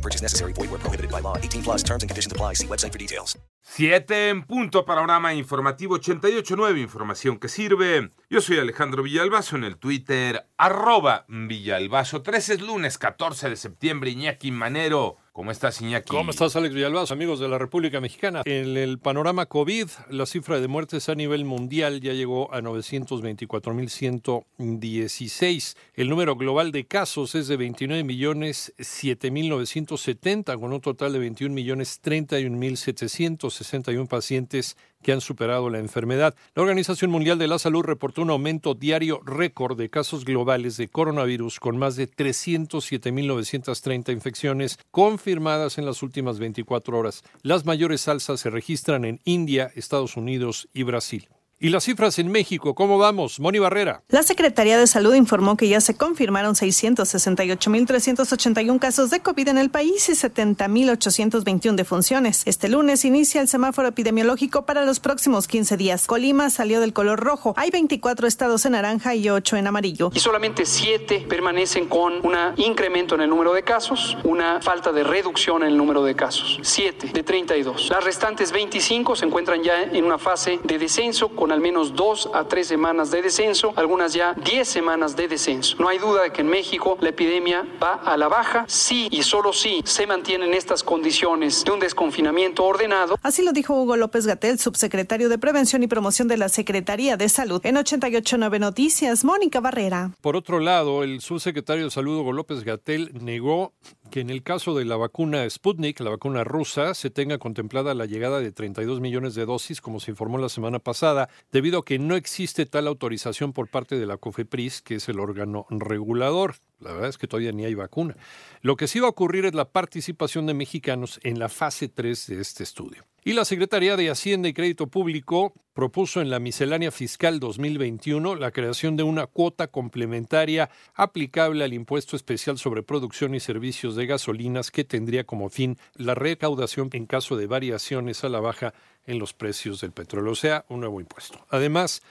No purchase necessary. Void where prohibited by law. 18 plus terms and conditions apply. See website for details. Siete en punto, panorama informativo 88.9, información que sirve. Yo soy Alejandro Villalbazo en el Twitter, arroba Villalbazo. 13 es lunes 14 de septiembre, Iñaki Manero. ¿Cómo estás, Iñaki? ¿Cómo estás, Alex Villalbazo, amigos de la República Mexicana? En el panorama COVID, la cifra de muertes a nivel mundial ya llegó a 924.116. El número global de casos es de 29 millones 7.970, con un total de 21 millones 31.761 pacientes que han superado la enfermedad. La Organización Mundial de la Salud reportó un aumento diario récord de casos globales de coronavirus con más de 307.930 infecciones confirmadas en las últimas 24 horas. Las mayores alzas se registran en India, Estados Unidos y Brasil. Y las cifras en México, ¿cómo vamos? Moni Barrera. La Secretaría de Salud informó que ya se confirmaron 668.381 casos de COVID en el país y 70.821 defunciones. Este lunes inicia el semáforo epidemiológico para los próximos 15 días. Colima salió del color rojo. Hay 24 estados en naranja y 8 en amarillo. Y solamente 7 permanecen con un incremento en el número de casos, una falta de reducción en el número de casos. 7 de 32. Las restantes 25 se encuentran ya en una fase de descenso con al menos dos a tres semanas de descenso, algunas ya diez semanas de descenso. No hay duda de que en México la epidemia va a la baja, sí y solo sí se mantienen estas condiciones de un desconfinamiento ordenado. Así lo dijo Hugo López Gatel, subsecretario de Prevención y Promoción de la Secretaría de Salud. En 889 Noticias, Mónica Barrera. Por otro lado, el subsecretario de Salud, Hugo López Gatel, negó que en el caso de la vacuna Sputnik, la vacuna rusa, se tenga contemplada la llegada de 32 millones de dosis, como se informó la semana pasada, debido a que no existe tal autorización por parte de la COFEPRIS, que es el órgano regulador. La verdad es que todavía ni hay vacuna. Lo que sí va a ocurrir es la participación de mexicanos en la fase 3 de este estudio. Y la Secretaría de Hacienda y Crédito Público propuso en la miscelánea fiscal 2021 la creación de una cuota complementaria aplicable al impuesto especial sobre producción y servicios de gasolinas que tendría como fin la recaudación en caso de variaciones a la baja en los precios del petróleo, o sea, un nuevo impuesto. Además,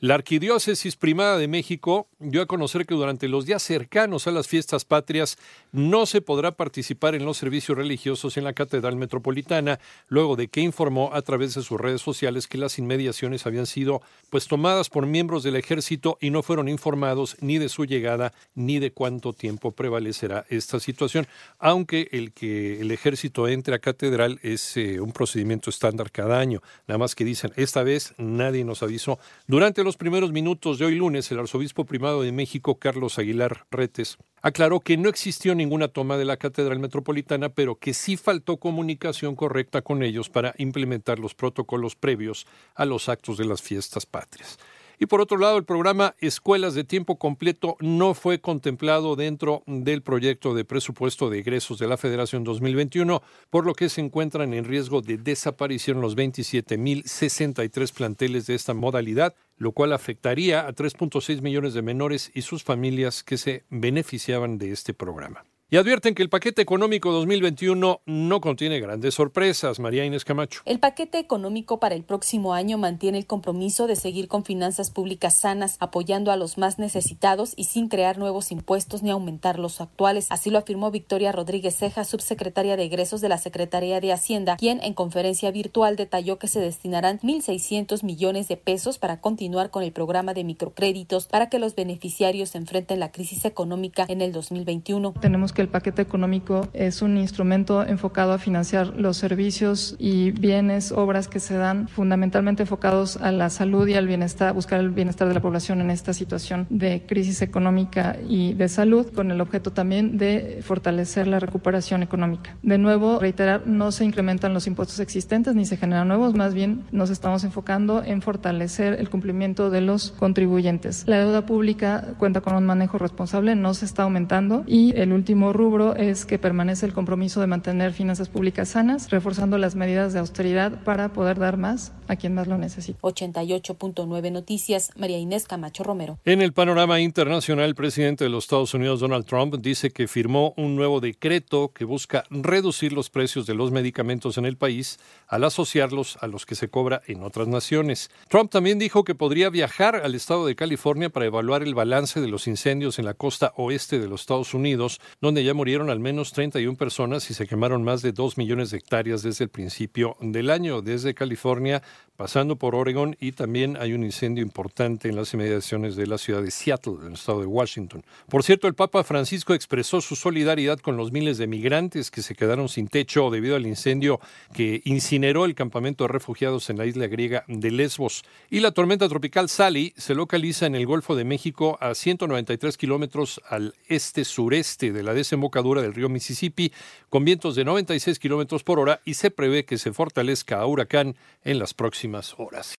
la Arquidiócesis Primada de México dio a conocer que durante los días cercanos a las fiestas patrias no se podrá participar en los servicios religiosos en la Catedral Metropolitana, luego de que informó a través de sus redes sociales que las inmediaciones habían sido pues tomadas por miembros del ejército y no fueron informados ni de su llegada ni de cuánto tiempo prevalecerá esta situación, aunque el que el ejército entre a catedral es eh, un procedimiento estándar cada año, nada más que dicen esta vez nadie nos avisó. Durante primeros minutos de hoy lunes, el arzobispo primado de México, Carlos Aguilar Retes, aclaró que no existió ninguna toma de la Catedral Metropolitana, pero que sí faltó comunicación correcta con ellos para implementar los protocolos previos a los actos de las fiestas patrias. Y por otro lado, el programa Escuelas de Tiempo Completo no fue contemplado dentro del proyecto de presupuesto de egresos de la Federación 2021, por lo que se encuentran en riesgo de desaparición los 27.063 planteles de esta modalidad, lo cual afectaría a 3.6 millones de menores y sus familias que se beneficiaban de este programa. Y advierten que el paquete económico 2021 no contiene grandes sorpresas. María Inés Camacho. El paquete económico para el próximo año mantiene el compromiso de seguir con finanzas públicas sanas, apoyando a los más necesitados y sin crear nuevos impuestos ni aumentar los actuales. Así lo afirmó Victoria Rodríguez Ceja, subsecretaria de egresos de la Secretaría de Hacienda, quien en conferencia virtual detalló que se destinarán 1.600 millones de pesos para continuar con el programa de microcréditos para que los beneficiarios enfrenten la crisis económica en el 2021. Tenemos que el paquete económico es un instrumento enfocado a financiar los servicios y bienes, obras que se dan fundamentalmente enfocados a la salud y al bienestar, buscar el bienestar de la población en esta situación de crisis económica y de salud, con el objeto también de fortalecer la recuperación económica. De nuevo, reiterar, no se incrementan los impuestos existentes ni se generan nuevos, más bien nos estamos enfocando en fortalecer el cumplimiento de los contribuyentes. La deuda pública cuenta con un manejo responsable, no se está aumentando y el último último rubro es que permanece el compromiso de mantener finanzas públicas sanas, reforzando las medidas de austeridad para poder dar más a quien más lo necesita. 88.9 Noticias, María Inés Camacho Romero. En el panorama internacional, el presidente de los Estados Unidos, Donald Trump, dice que firmó un nuevo decreto que busca reducir los precios de los medicamentos en el país al asociarlos a los que se cobra en otras naciones. Trump también dijo que podría viajar al estado de California para evaluar el balance de los incendios en la costa oeste de los Estados Unidos, donde ya murieron al menos 31 personas y se quemaron más de 2 millones de hectáreas desde el principio del año, desde California pasando por Oregon y también hay un incendio importante en las inmediaciones de la ciudad de Seattle, en el estado de Washington. Por cierto, el Papa Francisco expresó su solidaridad con los miles de migrantes que se quedaron sin techo debido al incendio que incineró el campamento de refugiados en la isla griega de Lesbos. Y la tormenta tropical Sally se localiza en el Golfo de México a 193 kilómetros al este-sureste de la desembocadura del río Mississippi, con vientos de 96 kilómetros por hora y se prevé que se fortalezca a huracán en las próximas horas.